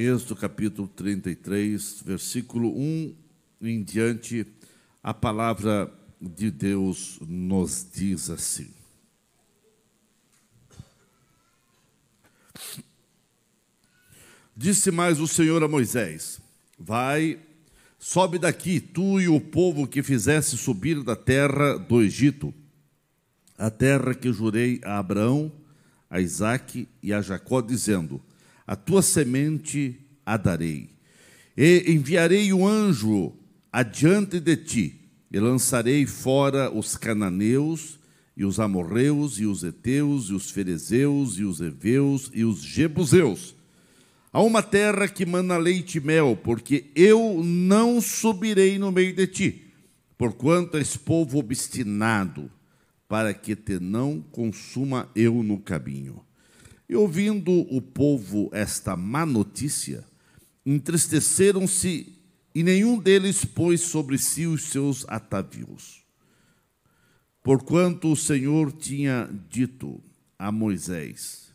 Êxodo capítulo 33, versículo 1 em diante, a palavra de Deus nos diz assim. Disse mais o Senhor a Moisés: Vai, sobe daqui, tu e o povo que fizesse subir da terra do Egito, a terra que jurei a Abraão, a Isaque e a Jacó, dizendo: A tua semente a darei. E enviarei o anjo adiante de ti, e lançarei fora os cananeus, e os amorreus, e os heteus, e os ferezeus, e os heveus, e os jebuseus a uma terra que mana leite e mel, porque eu não subirei no meio de ti, porquanto és povo obstinado, para que te não consuma eu no caminho. E ouvindo o povo esta má notícia, entristeceram-se e nenhum deles pôs sobre si os seus atavios. Porquanto o Senhor tinha dito a Moisés: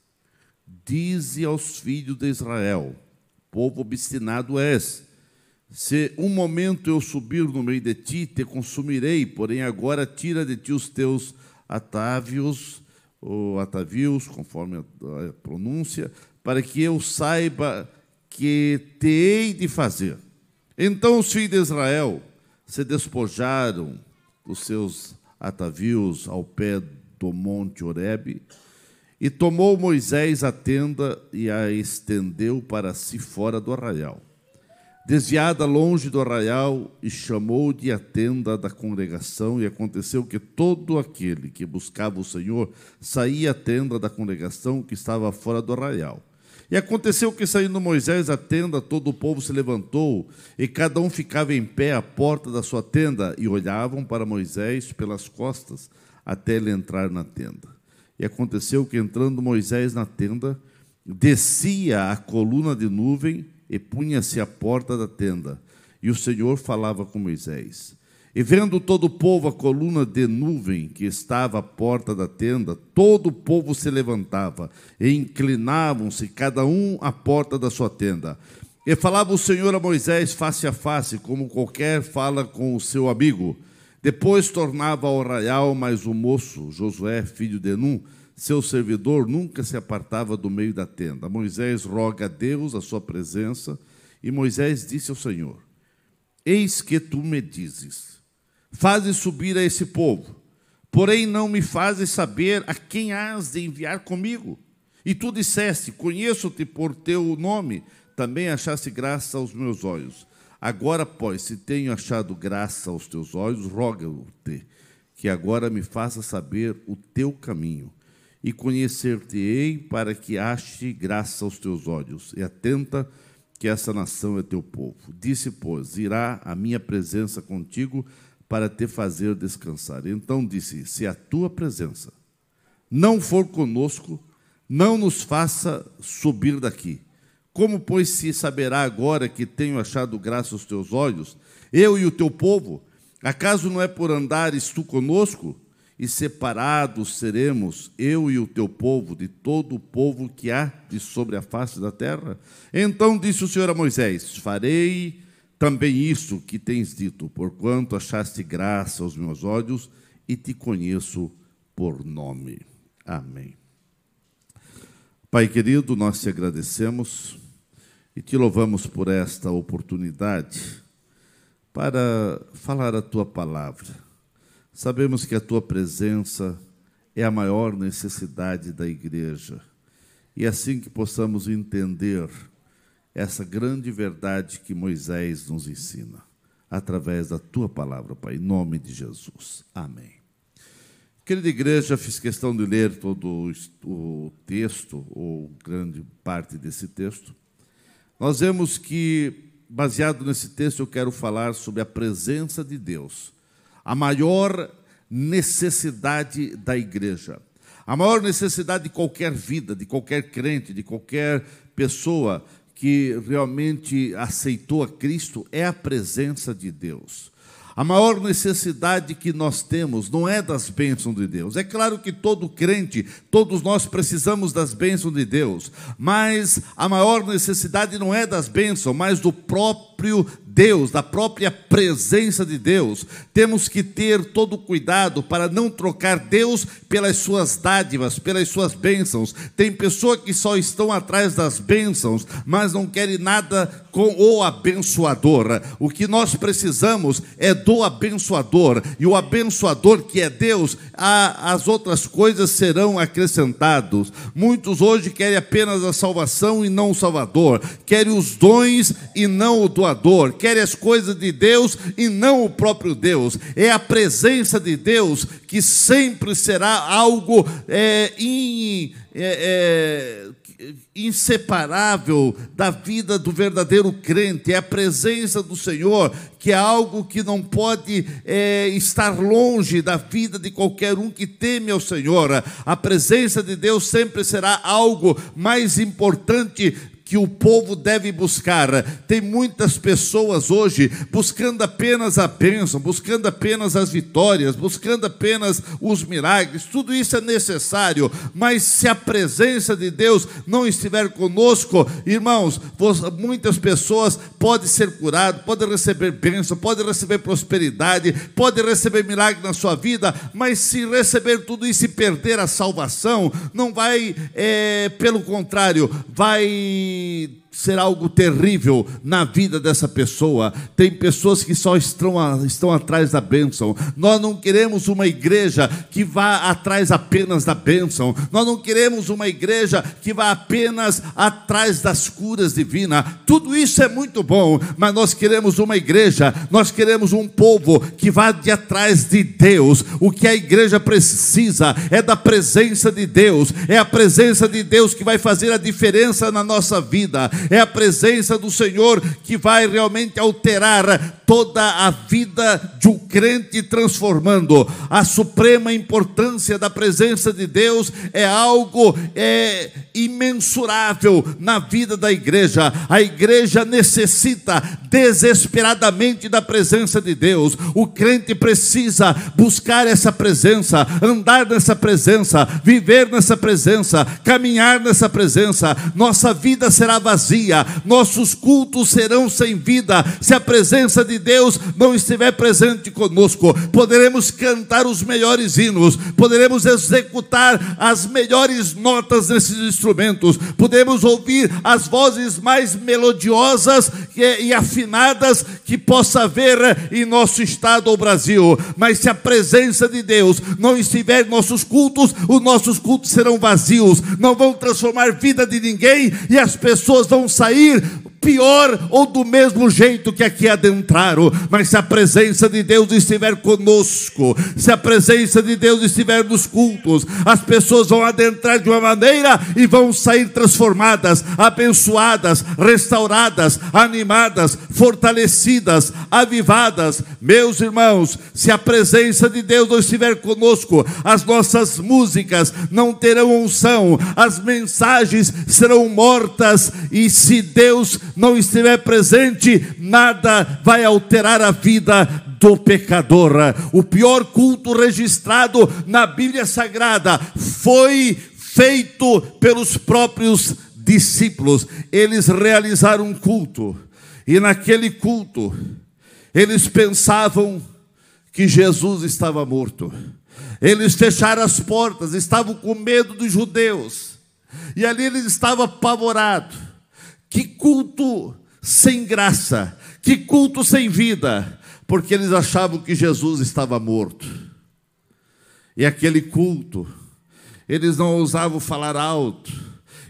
Dize aos filhos de Israel: Povo obstinado és. Se um momento eu subir no meio de ti, te consumirei, porém agora tira de ti os teus atávios, ou atavios, conforme a pronúncia, para que eu saiba que te hei de fazer. Então os filhos de Israel se despojaram dos seus atavios ao pé do monte Horebe, e tomou Moisés a tenda e a estendeu para si fora do arraial. Desviada longe do arraial, e chamou-de a tenda da congregação, e aconteceu que todo aquele que buscava o Senhor saía à tenda da congregação que estava fora do arraial. E aconteceu que, saindo Moisés à tenda, todo o povo se levantou, e cada um ficava em pé à porta da sua tenda, e olhavam para Moisés pelas costas, até ele entrar na tenda. E aconteceu que, entrando Moisés na tenda, descia a coluna de nuvem e punha-se à porta da tenda. E o Senhor falava com Moisés. E vendo todo o povo a coluna de nuvem que estava à porta da tenda, todo o povo se levantava e inclinavam-se, cada um à porta da sua tenda. E falava o Senhor a Moisés face a face, como qualquer fala com o seu amigo. Depois tornava ao arraial, mas o moço, Josué, filho de Num, seu servidor, nunca se apartava do meio da tenda. Moisés roga a Deus a sua presença, e Moisés disse ao Senhor: Eis que tu me dizes: Fazes subir a esse povo, porém não me fazes saber a quem has de enviar comigo. E tu disseste: Conheço-te por teu nome, também achaste graça aos meus olhos. Agora, pois, se tenho achado graça aos teus olhos, roga-te que agora me faça saber o teu caminho e conhecer-te-ei para que ache graça aos teus olhos e atenta que essa nação é teu povo. Disse, pois, irá a minha presença contigo para te fazer descansar. Então disse: Se a tua presença não for conosco, não nos faça subir daqui. Como, pois, se saberá agora que tenho achado graça aos teus olhos, eu e o teu povo? Acaso não é por andares tu conosco? E separados seremos, eu e o teu povo, de todo o povo que há de sobre a face da terra? Então disse o Senhor a Moisés: Farei também isso que tens dito, porquanto achaste graça aos meus olhos e te conheço por nome. Amém. Pai querido, nós te agradecemos e te louvamos por esta oportunidade para falar a tua palavra. Sabemos que a tua presença é a maior necessidade da igreja. E assim que possamos entender essa grande verdade que Moisés nos ensina, através da tua palavra, Pai, em nome de Jesus. Amém. Querida igreja, fiz questão de ler todo o texto, ou grande parte desse texto, nós vemos que, baseado nesse texto, eu quero falar sobre a presença de Deus, a maior necessidade da igreja, a maior necessidade de qualquer vida, de qualquer crente, de qualquer pessoa que realmente aceitou a Cristo é a presença de Deus. A maior necessidade que nós temos não é das bênçãos de Deus. É claro que todo crente, todos nós precisamos das bênçãos de Deus, mas a maior necessidade não é das bênçãos, mas do próprio Deus, da própria presença de Deus. Temos que ter todo cuidado para não trocar Deus pelas suas dádivas, pelas suas bênçãos. Tem pessoas que só estão atrás das bênçãos, mas não querem nada com o abençoador. O que nós precisamos é do abençoador, e o abençoador que é Deus, as outras coisas serão acrescentados. Muitos hoje querem apenas a salvação e não o Salvador, querem os dons e não o doador querem as coisas de Deus e não o próprio Deus. É a presença de Deus que sempre será algo é, in, é, é, inseparável da vida do verdadeiro crente. É a presença do Senhor que é algo que não pode é, estar longe da vida de qualquer um que teme ao Senhor. A presença de Deus sempre será algo mais importante que o povo deve buscar. Tem muitas pessoas hoje buscando apenas a bênção, buscando apenas as vitórias, buscando apenas os milagres. Tudo isso é necessário, mas se a presença de Deus não estiver conosco, irmãos, muitas pessoas podem ser curadas, podem receber bênção, podem receber prosperidade, podem receber milagre na sua vida, mas se receber tudo isso e perder a salvação, não vai, é, pelo contrário, vai que ser algo terrível na vida dessa pessoa. Tem pessoas que só estão, estão atrás da bênção. Nós não queremos uma igreja que vá atrás apenas da bênção. Nós não queremos uma igreja que vá apenas atrás das curas divinas. Tudo isso é muito bom, mas nós queremos uma igreja, nós queremos um povo que vá de atrás de Deus. O que a igreja precisa é da presença de Deus, é a presença de Deus que vai fazer a diferença na nossa vida é a presença do Senhor que vai realmente alterar toda a vida de um crente, transformando. A suprema importância da presença de Deus é algo é, imensurável na vida da igreja. A igreja necessita desesperadamente da presença de Deus. O crente precisa buscar essa presença, andar nessa presença, viver nessa presença, caminhar nessa presença. Nossa vida será vazia, nossos cultos serão sem vida se a presença de Deus não estiver presente conosco. Poderemos cantar os melhores hinos, poderemos executar as melhores notas nesses instrumentos, podemos ouvir as vozes mais melodiosas e afinadas que possa haver em nosso estado ou Brasil, mas se a presença de Deus não estiver em nossos cultos, os nossos cultos serão vazios, não vão transformar vida de ninguém e as pessoas vão sair pior ou do mesmo jeito que aqui adentraram, mas se a presença de Deus estiver conosco, se a presença de Deus estiver nos cultos, as pessoas vão adentrar de uma maneira e vão sair transformadas, abençoadas, restauradas, animadas, fortalecidas, avivadas. Meus irmãos, se a presença de Deus não estiver conosco, as nossas músicas não terão unção, as mensagens serão mortas, e se Deus não estiver presente, nada vai alterar a vida do pecador. O pior culto registrado na Bíblia Sagrada foi feito pelos próprios discípulos. Eles realizaram um culto, e naquele culto, eles pensavam que Jesus estava morto. Eles fecharam as portas, estavam com medo dos judeus. E ali eles estavam apavorados. Que culto sem graça, que culto sem vida, porque eles achavam que Jesus estava morto. E aquele culto, eles não ousavam falar alto,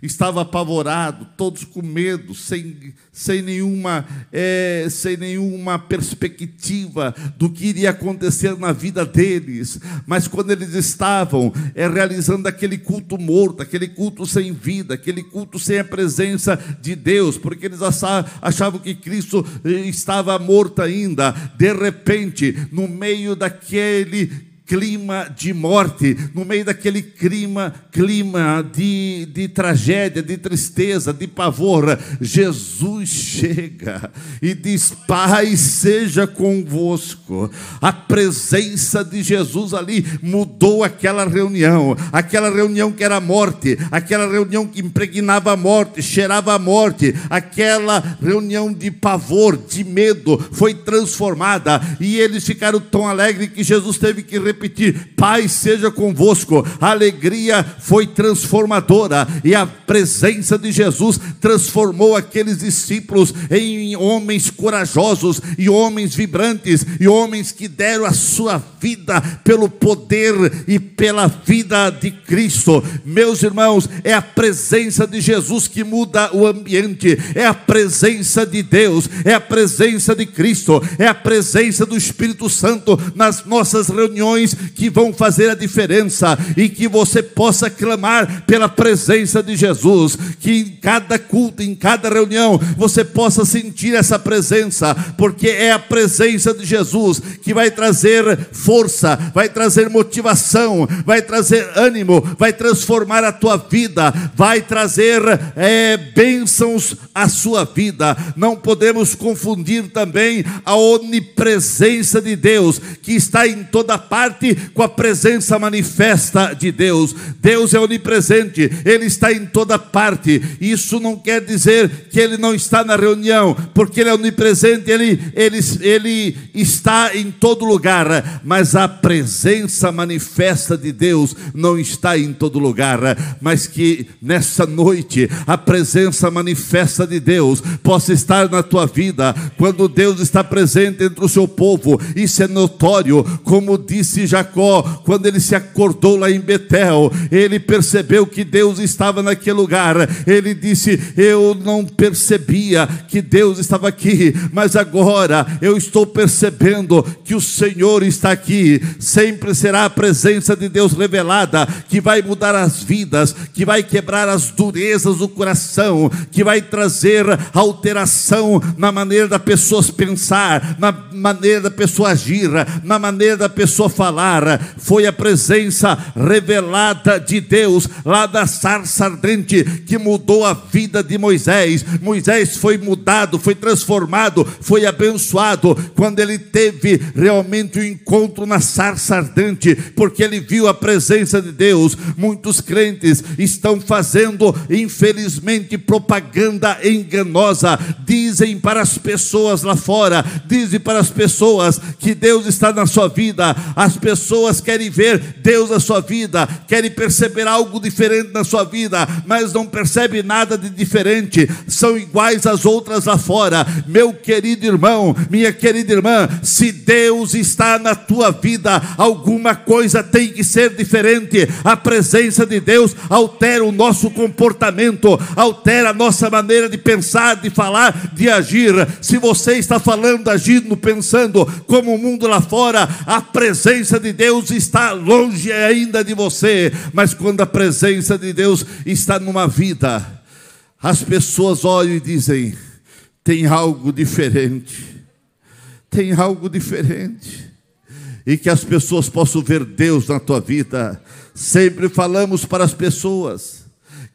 estava apavorado, todos com medo, sem, sem, nenhuma, é, sem nenhuma perspectiva do que iria acontecer na vida deles. Mas quando eles estavam é, realizando aquele culto morto, aquele culto sem vida, aquele culto sem a presença de Deus, porque eles achavam que Cristo eh, estava morto ainda, de repente, no meio daquele clima de morte, no meio daquele clima, clima de, de tragédia, de tristeza, de pavor, Jesus chega e diz: Pai, seja convosco. A presença de Jesus ali mudou aquela reunião, aquela reunião que era morte, aquela reunião que impregnava a morte, cheirava a morte, aquela reunião de pavor, de medo, foi transformada e eles ficaram tão alegres que Jesus teve que repetir: Pai, seja convosco. A alegria foi transformadora e a presença de Jesus transformou aqueles discípulos em homens corajosos e homens vibrantes e homens que deram a sua vida pelo poder e pela vida de Cristo. Meus irmãos, é a presença de Jesus que muda o ambiente, é a presença de Deus, é a presença de Cristo, é a presença do Espírito Santo nas nossas reuniões que vão fazer a diferença e que você possa clamar pela presença de Jesus, que em cada culto, em cada reunião, você possa sentir essa presença, porque é a presença de Jesus que vai trazer força, vai trazer motivação, vai trazer ânimo, vai transformar a tua vida, vai trazer é, bênçãos à sua vida. Não podemos confundir também a onipresença de Deus, que está em toda parte, com a presença manifesta de Deus. Deus é onipresente, Ele está em toda parte. Isso não quer dizer que Ele não está na reunião, porque Ele é onipresente, Ele, ele, ele está em todo lugar, mas a presença manifesta de Deus não está em todo lugar, mas que nessa noite a presença manifesta de Deus possa estar na tua vida, quando Deus está presente entre o seu povo, isso é notório, como disse Jacó, quando ele se acordou lá em Betel, ele percebeu que Deus estava naquele lugar, ele disse: Eu não percebia que Deus estava aqui, mas agora eu estou percebendo que o Senhor está aqui, sempre será a presença de Deus revelada, que vai mudar as vidas, que vai quebrar as durezas do coração, que vai trazer alteração na maneira da pessoa pensar, na maneira da pessoa agir, na maneira da pessoa falar. Foi a presença revelada de Deus lá da sarça ardente que mudou a vida de Moisés. Moisés foi mudado, foi transformado, foi abençoado quando ele teve realmente o um encontro na sarça ardente, porque ele viu a presença de Deus. Muitos crentes estão fazendo, infelizmente, propaganda enganosa. Dizem para as pessoas lá fora, dizem para as pessoas que Deus está na sua vida. As pessoas querem ver Deus na sua vida, querem perceber algo diferente na sua vida, mas não percebem nada de diferente. São iguais às outras lá fora. Meu querido irmão, minha querida irmã, se Deus está na tua vida, alguma coisa tem que ser diferente. A presença de Deus altera o nosso comportamento, altera a nossa maneira de pensar, de falar, de agir. Se você está falando, agindo, pensando como o mundo lá fora, a presença de Deus está longe ainda de você. Mas quando a presença de Deus está numa vida, as pessoas olham e dizem: tem algo diferente tem algo diferente. E que as pessoas possam ver Deus na tua vida. Sempre falamos para as pessoas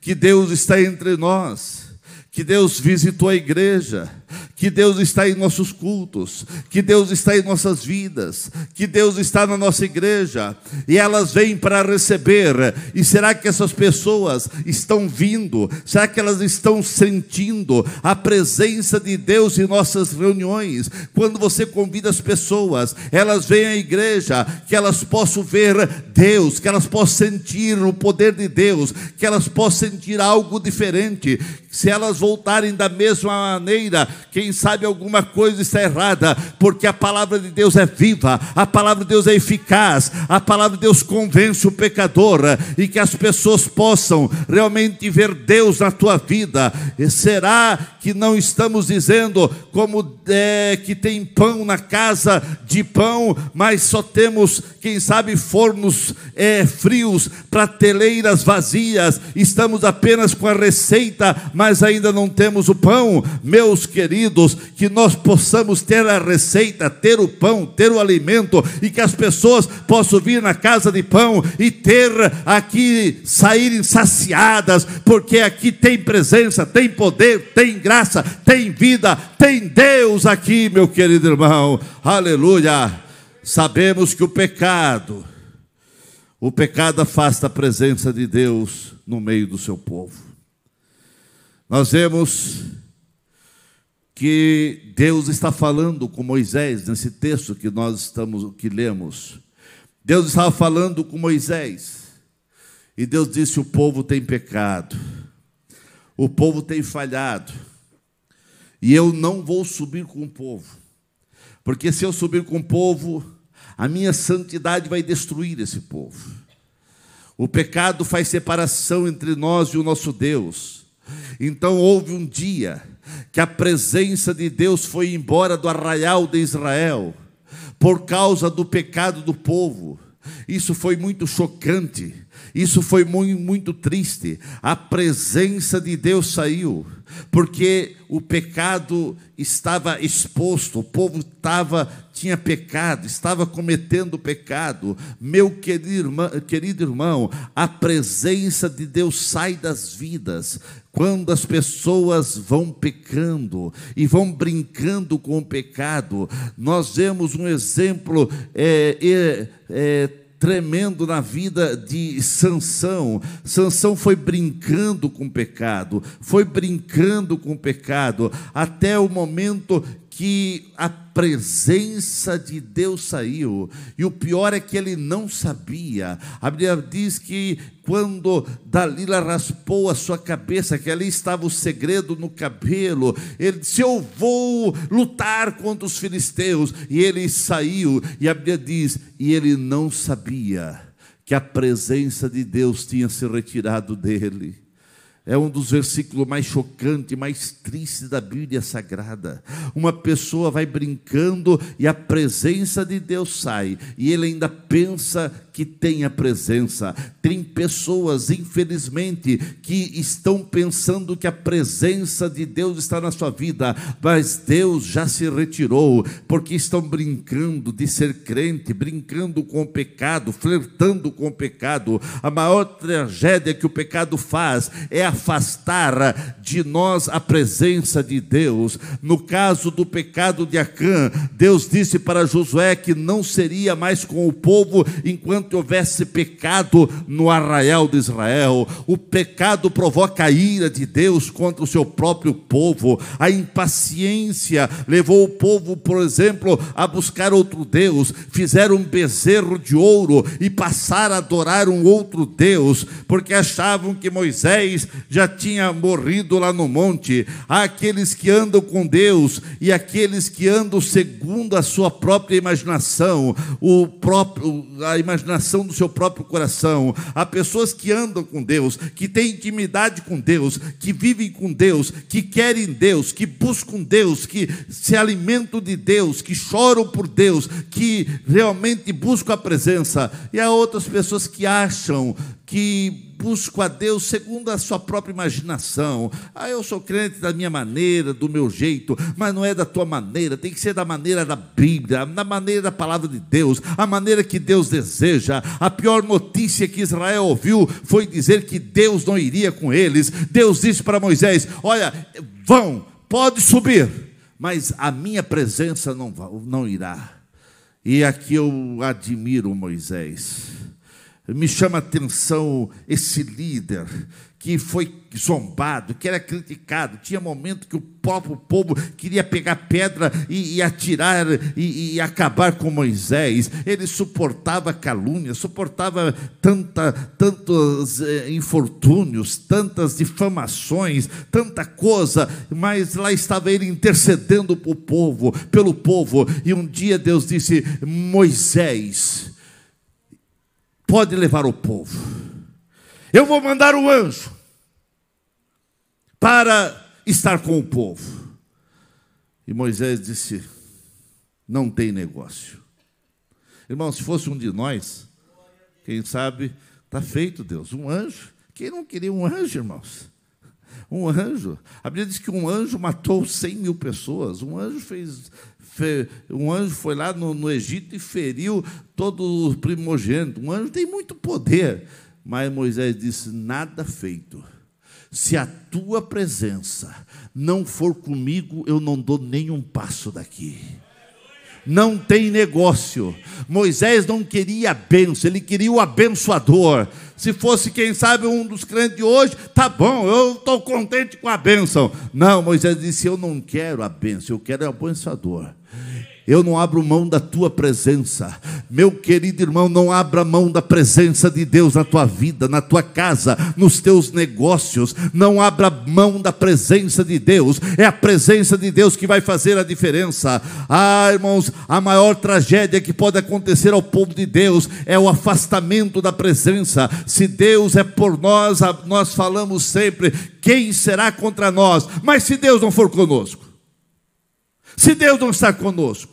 que Deus está entre nós, que Deus visitou a igreja, que Deus está em nossos cultos, que Deus está em nossas vidas, que Deus está na nossa igreja, e elas vêm para receber. E será que essas pessoas estão vindo? Será que elas estão sentindo a presença de Deus em nossas reuniões? Quando você convida as pessoas, elas vêm à igreja, que elas possam ver Deus, que elas possam sentir o poder de Deus, que elas possam sentir algo diferente. Se elas voltarem da mesma maneira, quem sabe alguma coisa está errada, porque a palavra de Deus é viva, a palavra de Deus é eficaz, a palavra de Deus convence o pecador e que as pessoas possam realmente ver Deus na tua vida. E será que não estamos dizendo como é, que tem pão na casa de pão, mas só temos, quem sabe, fornos é, frios, prateleiras vazias, estamos apenas com a receita, mas ainda não temos o pão. Meus queridos, que nós possamos ter a receita, ter o pão, ter o alimento e que as pessoas possam vir na casa de pão e ter aqui, saírem saciadas, porque aqui tem presença, tem poder, tem graça, tem vida, tem Deus aqui, meu querido irmão. Aleluia. Sabemos que o pecado, o pecado afasta a presença de Deus no meio do seu povo. Nós vemos que Deus está falando com Moisés nesse texto que nós estamos que lemos. Deus estava falando com Moisés. E Deus disse: "O povo tem pecado. O povo tem falhado. E eu não vou subir com o povo. Porque se eu subir com o povo, a minha santidade vai destruir esse povo. O pecado faz separação entre nós e o nosso Deus. Então houve um dia que a presença de Deus foi embora do arraial de Israel por causa do pecado do povo. Isso foi muito chocante. Isso foi muito, muito triste. A presença de Deus saiu, porque o pecado estava exposto, o povo estava, tinha pecado, estava cometendo pecado. Meu querido irmão, querido irmão, a presença de Deus sai das vidas. Quando as pessoas vão pecando e vão brincando com o pecado, nós vemos um exemplo é, é, é, tremendo na vida de Sansão. Sansão foi brincando com o pecado, foi brincando com o pecado, até o momento que a presença de Deus saiu. E o pior é que ele não sabia. A Bíblia diz que quando Dalila raspou a sua cabeça, que ali estava o segredo no cabelo, ele disse: Eu vou lutar contra os filisteus. E ele saiu, e a Bíblia diz: E ele não sabia que a presença de Deus tinha se retirado dele. É um dos versículos mais chocantes, mais tristes da Bíblia Sagrada. Uma pessoa vai brincando e a presença de Deus sai, e ele ainda pensa que tem a presença. Tem pessoas, infelizmente, que estão pensando que a presença de Deus está na sua vida, mas Deus já se retirou, porque estão brincando de ser crente, brincando com o pecado, flertando com o pecado. A maior tragédia que o pecado faz é afastar de nós a presença de Deus. No caso do pecado de Acã, Deus disse para Josué que não seria mais com o povo enquanto enquanto houvesse pecado no arraial de Israel. O pecado provoca a ira de Deus contra o seu próprio povo. A impaciência levou o povo, por exemplo, a buscar outro Deus. Fizeram um bezerro de ouro e passaram a adorar um outro Deus, porque achavam que Moisés já tinha morrido lá no monte. Há aqueles que andam com Deus e aqueles que andam segundo a sua própria imaginação, o próprio a imaginação imaginação do seu próprio coração. Há pessoas que andam com Deus, que têm intimidade com Deus, que vivem com Deus, que querem Deus, que buscam Deus, que se alimentam de Deus, que choram por Deus, que realmente buscam a presença. E há outras pessoas que acham que busco a Deus segundo a sua própria imaginação. Ah, eu sou crente da minha maneira, do meu jeito, mas não é da tua maneira, tem que ser da maneira da Bíblia, da maneira da palavra de Deus, a maneira que Deus deseja. A pior notícia que Israel ouviu foi dizer que Deus não iria com eles. Deus disse para Moisés: Olha, vão, pode subir, mas a minha presença não, não irá. E aqui eu admiro Moisés me chama a atenção esse líder que foi zombado, que era criticado. Tinha momento que o próprio povo queria pegar pedra e, e atirar e, e, acabar com Moisés. Ele suportava calúnia, suportava tanta, tantos eh, infortúnios, tantas difamações, tanta coisa, mas lá estava ele intercedendo para o povo, pelo povo. E um dia Deus disse: Moisés, pode levar o povo. Eu vou mandar um anjo para estar com o povo. E Moisés disse: Não tem negócio. Irmão, se fosse um de nós, quem sabe, está feito Deus. Um anjo. Quem não queria um anjo, irmãos? Um anjo. A Bíblia diz que um anjo matou 100 mil pessoas. Um anjo fez. um anjo foi lá no, no Egito e feriu todo o primogênito. Um anjo tem muito poder. Mas Moisés disse: nada feito. Se a tua presença não for comigo, eu não dou nenhum passo daqui não tem negócio. Moisés não queria a benção, ele queria o abençoador. Se fosse, quem sabe, um dos crentes de hoje, tá bom, eu estou contente com a benção. Não, Moisés disse: Eu não quero a benção, eu quero o abençoador. Eu não abro mão da tua presença. Meu querido irmão, não abra mão da presença de Deus na tua vida, na tua casa, nos teus negócios. Não abra mão da presença de Deus. É a presença de Deus que vai fazer a diferença. Ah, irmãos, a maior tragédia que pode acontecer ao povo de Deus é o afastamento da presença. Se Deus é por nós, nós falamos sempre: quem será contra nós? Mas se Deus não for conosco, se Deus não está conosco,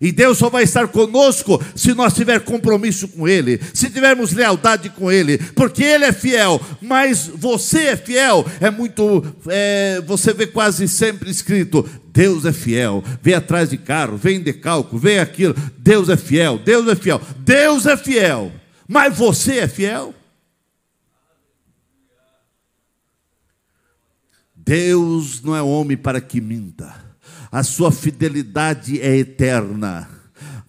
e Deus só vai estar conosco se nós tivermos compromisso com Ele, se tivermos lealdade com Ele, porque Ele é fiel, mas você é fiel. É muito, é, você vê quase sempre escrito: Deus é fiel. Vem atrás de carro, vem de cálculo, vem aquilo. Deus é fiel, Deus é fiel, Deus é fiel. Mas você é fiel? Deus não é homem para que minta. A sua fidelidade é eterna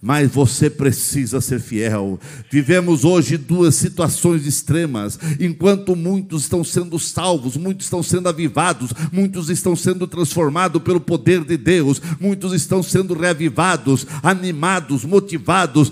mas você precisa ser fiel. Vivemos hoje duas situações extremas. Enquanto muitos estão sendo salvos, muitos estão sendo avivados, muitos estão sendo transformados pelo poder de Deus, muitos estão sendo reavivados, animados, motivados,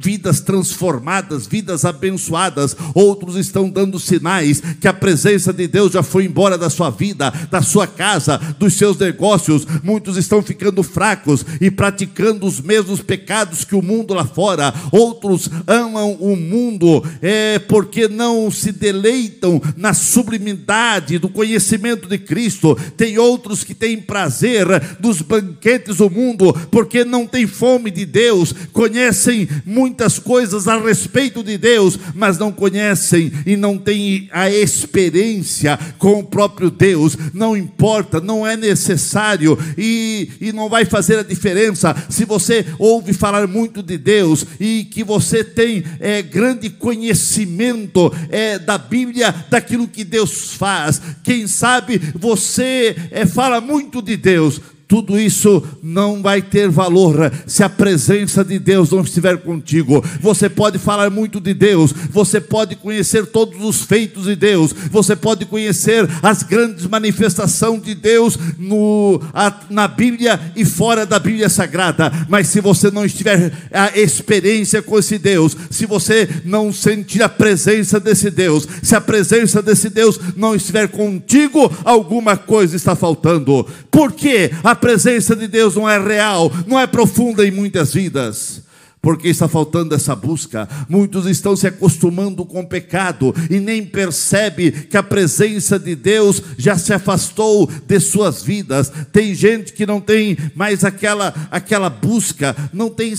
vidas transformadas, vidas abençoadas. Outros estão dando sinais que a presença de Deus já foi embora da sua vida, da sua casa, dos seus negócios. Muitos estão ficando fracos e praticando os mesmos pecados que o mundo lá fora, outros amam o mundo é, porque não se deleitam na sublimidade do conhecimento de Cristo. Tem outros que têm prazer dos banquetes do mundo porque não têm fome de Deus, conhecem muitas coisas a respeito de Deus, mas não conhecem e não têm a experiência com o próprio Deus. Não importa, não é necessário e, e não vai fazer a diferença se você ouve falar falar muito de Deus e que você tem é, grande conhecimento é, da Bíblia, daquilo que Deus faz. Quem sabe você é, fala muito de Deus, tudo isso não vai ter valor se a presença de Deus não estiver contigo. Você pode falar muito de Deus, você pode conhecer todos os feitos de Deus, você pode conhecer as grandes manifestações de Deus no, na Bíblia e fora da Bíblia Sagrada, mas se você não estiver a experiência com esse Deus, se você não sentir a presença desse Deus, se a presença desse Deus não estiver contigo, alguma coisa está faltando. Por quê? A presença de Deus não é real, não é profunda em muitas vidas. Porque está faltando essa busca. Muitos estão se acostumando com o pecado e nem percebe que a presença de Deus já se afastou de suas vidas. Tem gente que não tem mais aquela aquela busca, não tem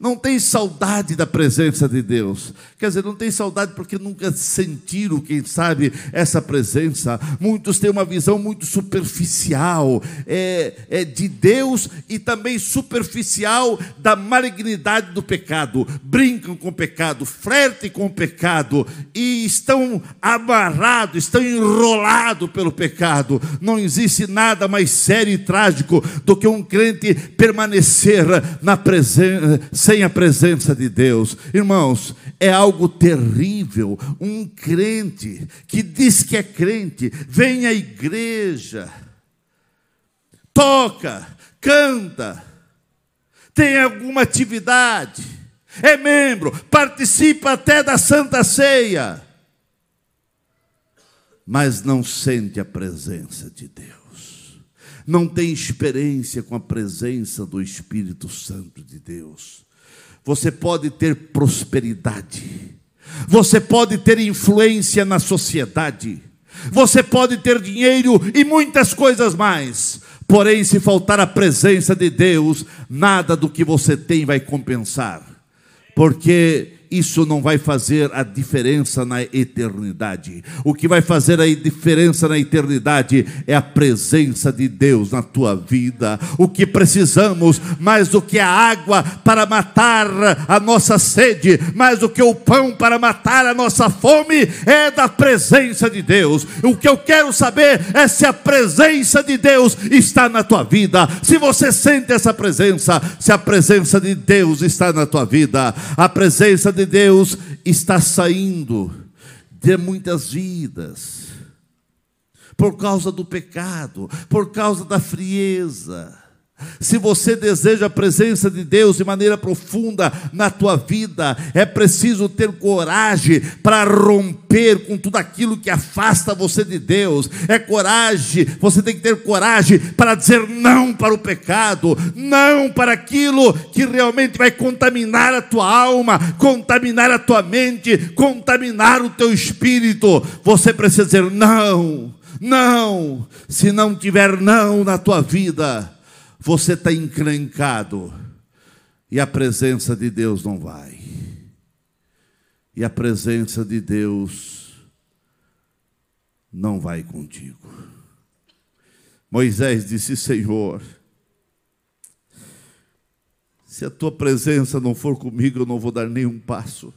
não tem saudade da presença de Deus. Quer dizer, não tem saudade porque nunca sentiram, quem sabe, essa presença. Muitos têm uma visão muito superficial é, é de Deus e também superficial da malignidade do pecado. Brincam com o pecado, flertem com o pecado e estão amarrados, estão enrolados pelo pecado. Não existe nada mais sério e trágico do que um crente permanecer na presença sem a presença de Deus. Irmãos, é algo terrível. Um crente que diz que é crente, vem à igreja, toca, canta, tem alguma atividade, é membro, participa até da Santa Ceia, mas não sente a presença de Deus não tem experiência com a presença do Espírito Santo de Deus. Você pode ter prosperidade, você pode ter influência na sociedade, você pode ter dinheiro e muitas coisas mais. Porém, se faltar a presença de Deus, nada do que você tem vai compensar. Porque isso não vai fazer a diferença na eternidade. O que vai fazer a diferença na eternidade é a presença de Deus na tua vida. O que precisamos, mais do que a água para matar a nossa sede, mais do que o pão para matar a nossa fome, é da presença de Deus. O que eu quero saber é se a presença de Deus está na tua vida, se você sente essa presença, se a presença de Deus está na tua vida, a presença de Deus está saindo de muitas vidas, por causa do pecado, por causa da frieza. Se você deseja a presença de Deus de maneira profunda na tua vida, é preciso ter coragem para romper com tudo aquilo que afasta você de Deus. É coragem, você tem que ter coragem para dizer não para o pecado, não para aquilo que realmente vai contaminar a tua alma, contaminar a tua mente, contaminar o teu espírito. Você precisa dizer não, não. Se não tiver não na tua vida, você está encrencado e a presença de Deus não vai. E a presença de Deus não vai contigo. Moisés disse: Senhor, se a tua presença não for comigo, eu não vou dar nenhum passo.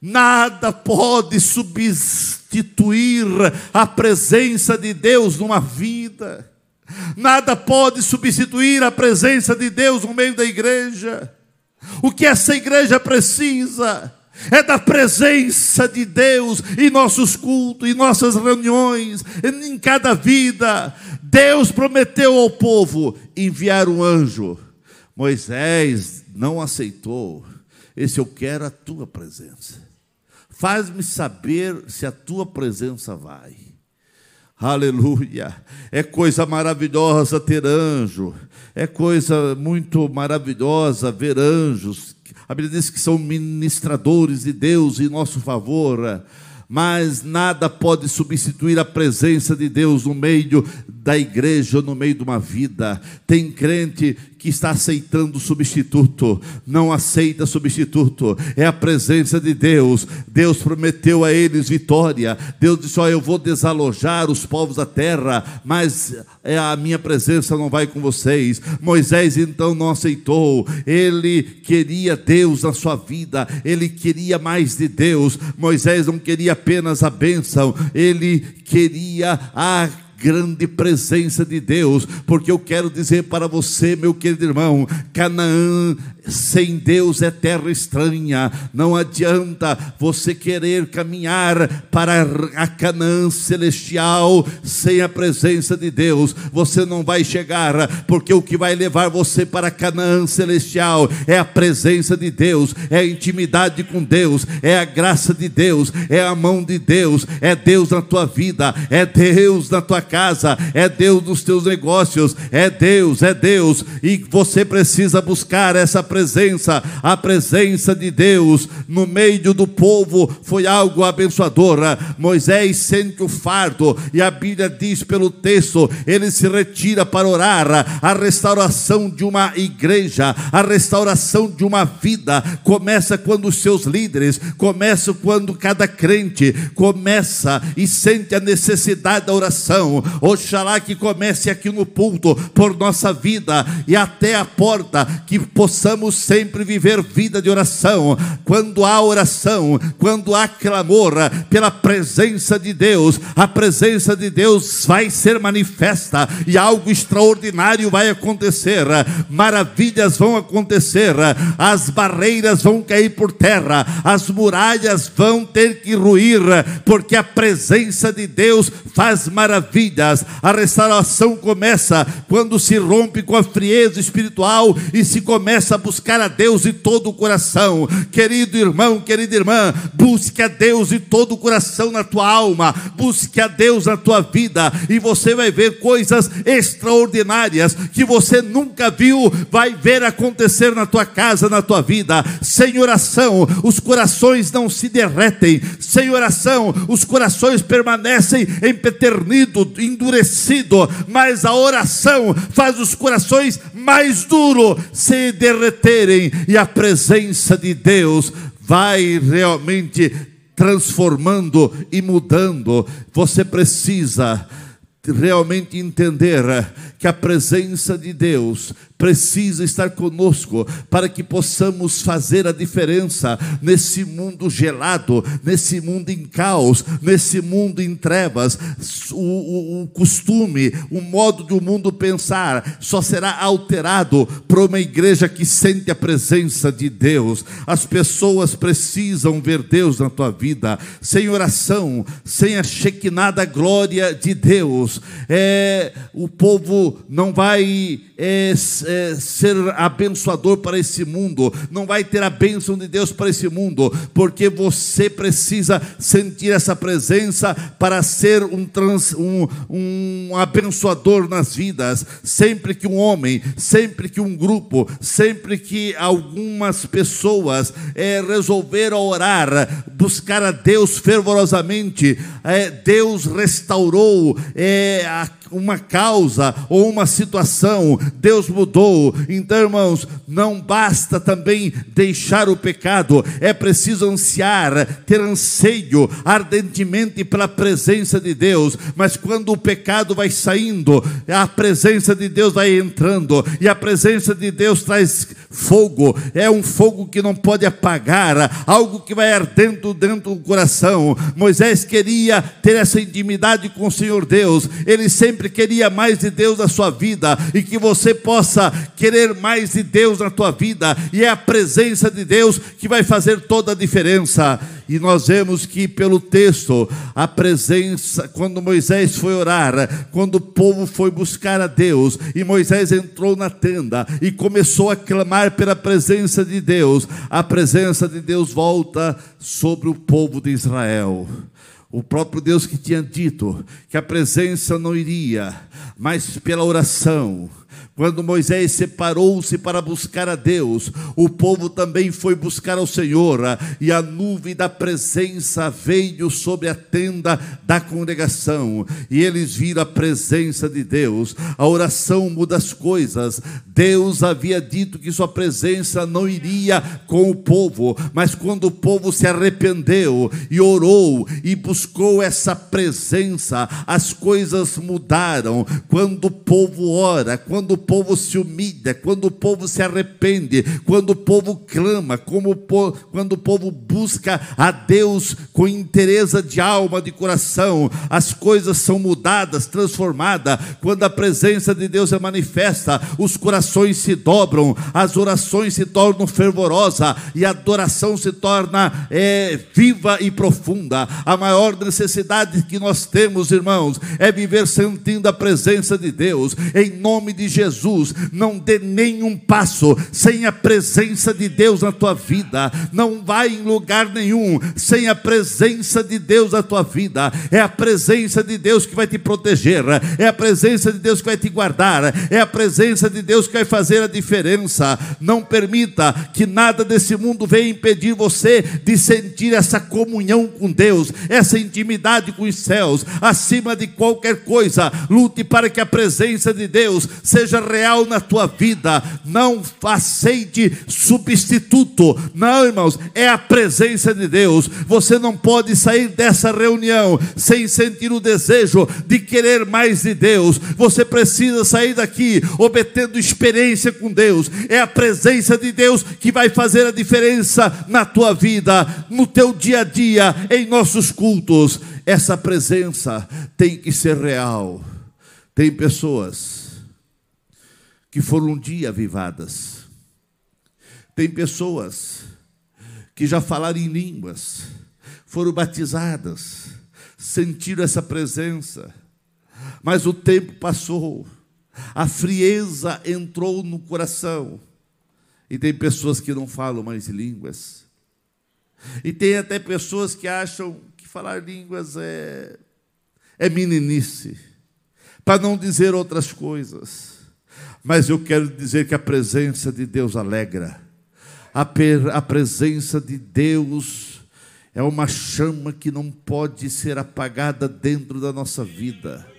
Nada pode substituir a presença de Deus numa vida. Nada pode substituir a presença de Deus no meio da igreja. O que essa igreja precisa é da presença de Deus em nossos cultos, em nossas reuniões, em cada vida. Deus prometeu ao povo enviar um anjo. Moisés não aceitou. Esse eu quero a tua presença. Faz-me saber se a tua presença vai. Aleluia. É coisa maravilhosa ter anjo. É coisa muito maravilhosa ver anjos. A Bíblia diz que são ministradores de Deus em nosso favor. Mas nada pode substituir a presença de Deus no meio da igreja, no meio de uma vida. Tem crente que está aceitando substituto, não aceita substituto, é a presença de Deus. Deus prometeu a eles vitória. Deus disse: Ó, eu vou desalojar os povos da terra, mas é, a minha presença não vai com vocês. Moisés então não aceitou, ele queria Deus na sua vida, ele queria mais de Deus. Moisés não queria apenas a bênção, ele queria a grande presença de Deus, porque eu quero dizer para você, meu querido irmão, Canaã sem Deus é terra estranha. Não adianta você querer caminhar para a Canaã celestial sem a presença de Deus. Você não vai chegar, porque o que vai levar você para a Canaã celestial é a presença de Deus, é a intimidade com Deus, é a graça de Deus, é a mão de Deus, é Deus na tua vida, é Deus na tua casa, é Deus nos teus negócios, é Deus, é Deus, e você precisa buscar essa presença presença, a presença de Deus no meio do povo foi algo abençoador. Moisés sente o fardo, e a Bíblia diz pelo texto: ele se retira para orar. A restauração de uma igreja, a restauração de uma vida, começa quando os seus líderes, começa quando cada crente começa e sente a necessidade da oração. Oxalá que comece aqui no pulto por nossa vida e até a porta, que possamos sempre viver vida de oração. Quando há oração, quando há clamor pela presença de Deus, a presença de Deus vai ser manifesta e algo extraordinário vai acontecer. Maravilhas vão acontecer, as barreiras vão cair por terra, as muralhas vão ter que ruir, porque a presença de Deus faz maravilhas. A restauração começa quando se rompe com a frieza espiritual e se começa a buscar buscar a Deus de todo o coração. Querido irmão, querida irmã, busque a Deus de todo o coração na tua alma, busque a Deus na tua vida, e você vai ver coisas extraordinárias que você nunca viu, vai ver acontecer na tua casa, na tua vida. Sem oração, os corações não se derretem, sem oração, os corações permanecem empeternido, endurecido, mas a oração faz os corações mais duros se derreter e a presença de Deus vai realmente transformando e mudando. Você precisa realmente entender que a presença de Deus precisa estar conosco para que possamos fazer a diferença nesse mundo gelado, nesse mundo em caos, nesse mundo em trevas. O, o, o costume, o modo do mundo pensar só será alterado por uma igreja que sente a presença de Deus. As pessoas precisam ver Deus na tua vida, sem oração, sem a chequinada glória de Deus. É, o povo não vai é, é, ser abençoador para esse mundo, não vai ter a bênção de Deus para esse mundo, porque você precisa sentir essa presença para ser um, trans, um, um abençoador nas vidas. Sempre que um homem, sempre que um grupo, sempre que algumas pessoas é, resolveram orar, buscar a Deus fervorosamente, é, Deus restaurou é, a uma causa ou uma situação, Deus mudou. Então, irmãos, não basta também deixar o pecado, é preciso ansiar, ter anseio ardentemente pela presença de Deus. Mas quando o pecado vai saindo, a presença de Deus vai entrando, e a presença de Deus traz fogo, é um fogo que não pode apagar, algo que vai ardendo dentro do coração. Moisés queria ter essa intimidade com o Senhor Deus, ele sempre queria mais de Deus na sua vida, e que você possa querer mais de Deus na tua vida, e é a presença de Deus que vai fazer toda a diferença. E nós vemos que pelo texto, a presença, quando Moisés foi orar, quando o povo foi buscar a Deus, e Moisés entrou na tenda e começou a clamar pela presença de Deus, a presença de Deus volta sobre o povo de Israel. O próprio Deus que tinha dito que a presença não iria, mas pela oração quando Moisés separou-se para buscar a Deus, o povo também foi buscar ao Senhor, e a nuvem da presença veio sobre a tenda da congregação, e eles viram a presença de Deus. A oração muda as coisas. Deus havia dito que sua presença não iria com o povo, mas quando o povo se arrependeu e orou e buscou essa presença, as coisas mudaram. Quando o povo ora, quando o povo se humilha, quando o povo se arrepende, quando o povo clama, como quando o povo busca a Deus com interesse de alma, de coração, as coisas são mudadas, transformadas. Quando a presença de Deus é manifesta, os corações se dobram, as orações se tornam fervorosas e a adoração se torna é, viva e profunda. A maior necessidade que nós temos, irmãos, é viver sentindo a presença de Deus, em nome de Jesus não dê nenhum passo sem a presença de Deus na tua vida, não vai em lugar nenhum sem a presença de Deus na tua vida. É a presença de Deus que vai te proteger, é a presença de Deus que vai te guardar, é a presença de Deus que vai fazer a diferença. Não permita que nada desse mundo venha impedir você de sentir essa comunhão com Deus, essa intimidade com os céus, acima de qualquer coisa. Lute para que a presença de Deus seja real na tua vida. Não aceite substituto. Não, irmãos, é a presença de Deus. Você não pode sair dessa reunião sem sentir o desejo de querer mais de Deus. Você precisa sair daqui obtendo experiência com Deus. É a presença de Deus que vai fazer a diferença na tua vida, no teu dia a dia, em nossos cultos. Essa presença tem que ser real. Tem pessoas que foram um dia avivadas. Tem pessoas que já falaram em línguas, foram batizadas, sentiram essa presença, mas o tempo passou, a frieza entrou no coração, e tem pessoas que não falam mais línguas, e tem até pessoas que acham que falar línguas é, é meninice, para não dizer outras coisas. Mas eu quero dizer que a presença de Deus alegra. A, per, a presença de Deus é uma chama que não pode ser apagada dentro da nossa vida.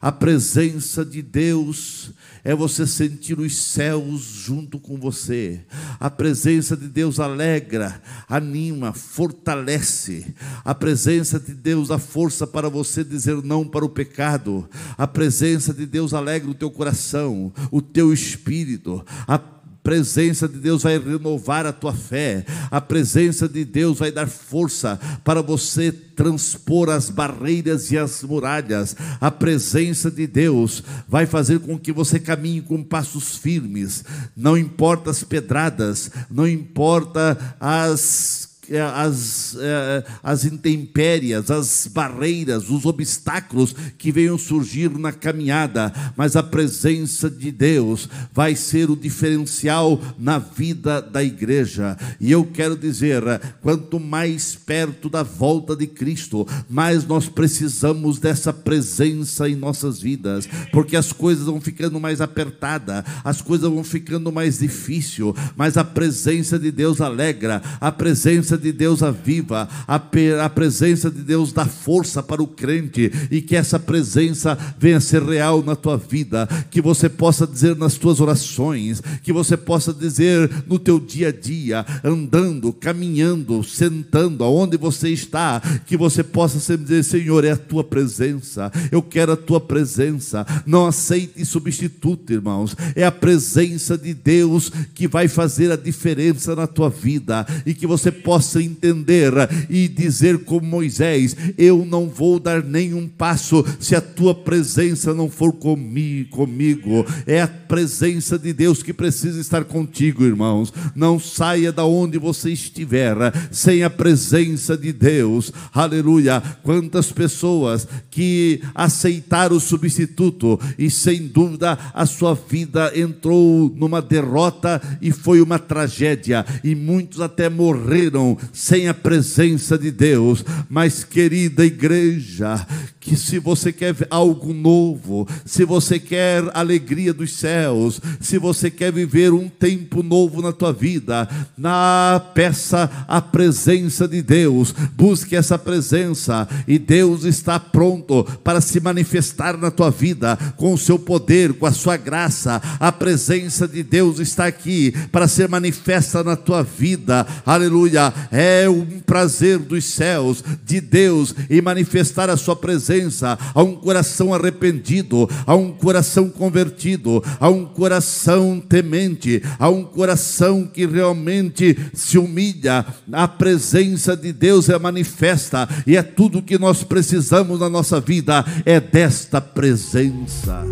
A presença de Deus é você sentir os céus junto com você. A presença de Deus alegra, anima, fortalece. A presença de Deus dá força para você dizer não para o pecado. A presença de Deus alegra o teu coração, o teu espírito. A presença de Deus vai renovar a tua fé, a presença de Deus vai dar força para você transpor as barreiras e as muralhas, a presença de Deus vai fazer com que você caminhe com passos firmes, não importa as pedradas, não importa as as, é, as intempérias, as barreiras, os obstáculos que venham surgir na caminhada, mas a presença de Deus vai ser o diferencial na vida da igreja. E eu quero dizer: quanto mais perto da volta de Cristo, mais nós precisamos dessa presença em nossas vidas, porque as coisas vão ficando mais apertadas, as coisas vão ficando mais difíceis, mas a presença de Deus alegra, a presença de Deus aviva, a, a presença de Deus dá força para o crente e que essa presença venha ser real na tua vida, que você possa dizer nas tuas orações, que você possa dizer no teu dia a dia, andando, caminhando, sentando, aonde você está, que você possa sempre dizer: Senhor, é a tua presença, eu quero a tua presença. Não aceite substituto, irmãos, é a presença de Deus que vai fazer a diferença na tua vida e que você possa possa entender e dizer como Moisés: Eu não vou dar nenhum passo se a tua presença não for comigo. É a presença de Deus que precisa estar contigo, irmãos. Não saia da onde você estiver sem a presença de Deus. Aleluia. Quantas pessoas que aceitaram o substituto e sem dúvida a sua vida entrou numa derrota e foi uma tragédia e muitos até morreram sem a presença de Deus. Mas, querida igreja, que se você quer algo novo, se você quer alegria dos céus, se você quer viver um tempo novo na tua vida, na peça a presença de Deus, busque essa presença e Deus está pronto para se manifestar na tua vida com o seu poder, com a sua graça. A presença de Deus está aqui para ser manifesta na tua vida. Aleluia! É um prazer dos céus, de Deus, e manifestar a sua presença a um coração arrependido, a um coração convertido, a um coração temente, a um coração que realmente se humilha. A presença de Deus é manifesta e é tudo que nós precisamos na nossa vida, é desta presença.